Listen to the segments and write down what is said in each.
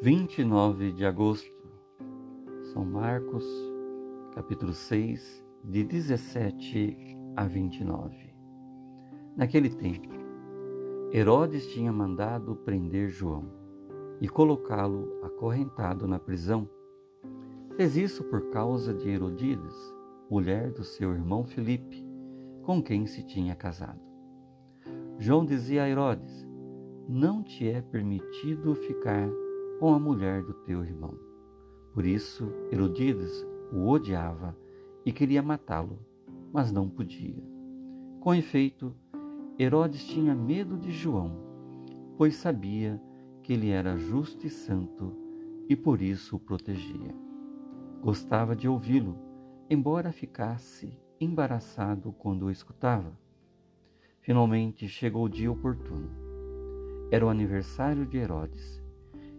29 de agosto, São Marcos, capítulo 6, de 17 a 29. Naquele tempo, Herodes tinha mandado prender João e colocá-lo acorrentado na prisão. Fez isso por causa de Herodias, mulher do seu irmão Filipe, com quem se tinha casado. João dizia a Herodes: Não te é permitido ficar com a mulher do teu irmão. Por isso, Herodias o odiava e queria matá-lo, mas não podia. Com efeito, Herodes tinha medo de João, pois sabia que ele era justo e santo e por isso o protegia. Gostava de ouvi-lo, embora ficasse embaraçado quando o escutava. Finalmente chegou o dia oportuno. Era o aniversário de Herodes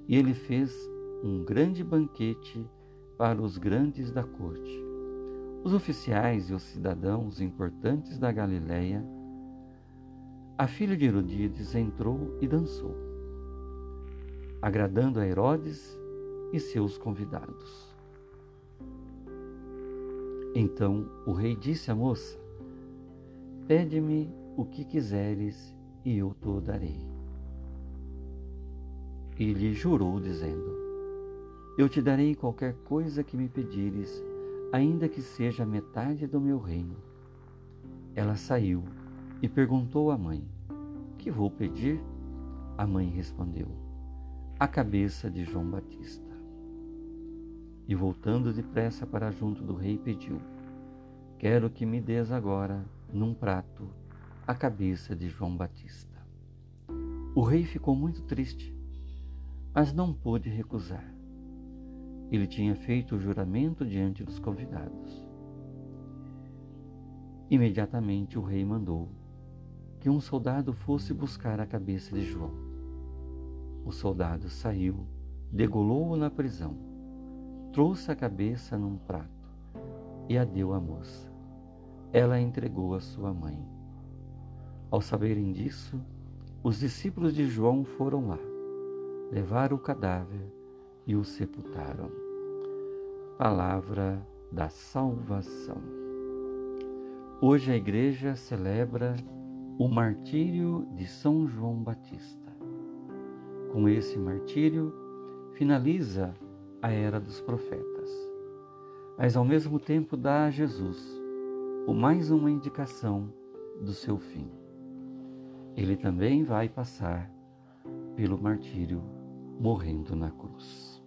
e ele fez um grande banquete para os grandes da corte. Os oficiais e os cidadãos importantes da Galiléia. A filha de Herodíades entrou e dançou, agradando a Herodes e seus convidados. Então o rei disse à moça: Pede-me o que quiseres e eu te darei e lhe jurou, dizendo: Eu te darei qualquer coisa que me pedires, ainda que seja metade do meu reino. Ela saiu e perguntou à mãe: Que vou pedir? A mãe respondeu: A cabeça de João Batista. E voltando depressa para junto do rei, pediu: Quero que me des agora, num prato, a cabeça de João Batista. O rei ficou muito triste mas não pôde recusar. Ele tinha feito o juramento diante dos convidados. Imediatamente o rei mandou que um soldado fosse buscar a cabeça de João. O soldado saiu, degolou-o na prisão, trouxe a cabeça num prato e a deu à moça. Ela a entregou à sua mãe. Ao saberem disso, os discípulos de João foram lá levaram o cadáver e o sepultaram. Palavra da salvação. Hoje a igreja celebra o martírio de São João Batista. Com esse martírio, finaliza a era dos profetas, mas ao mesmo tempo dá a Jesus o mais uma indicação do seu fim. Ele também vai passar pelo martírio morrendo na cruz.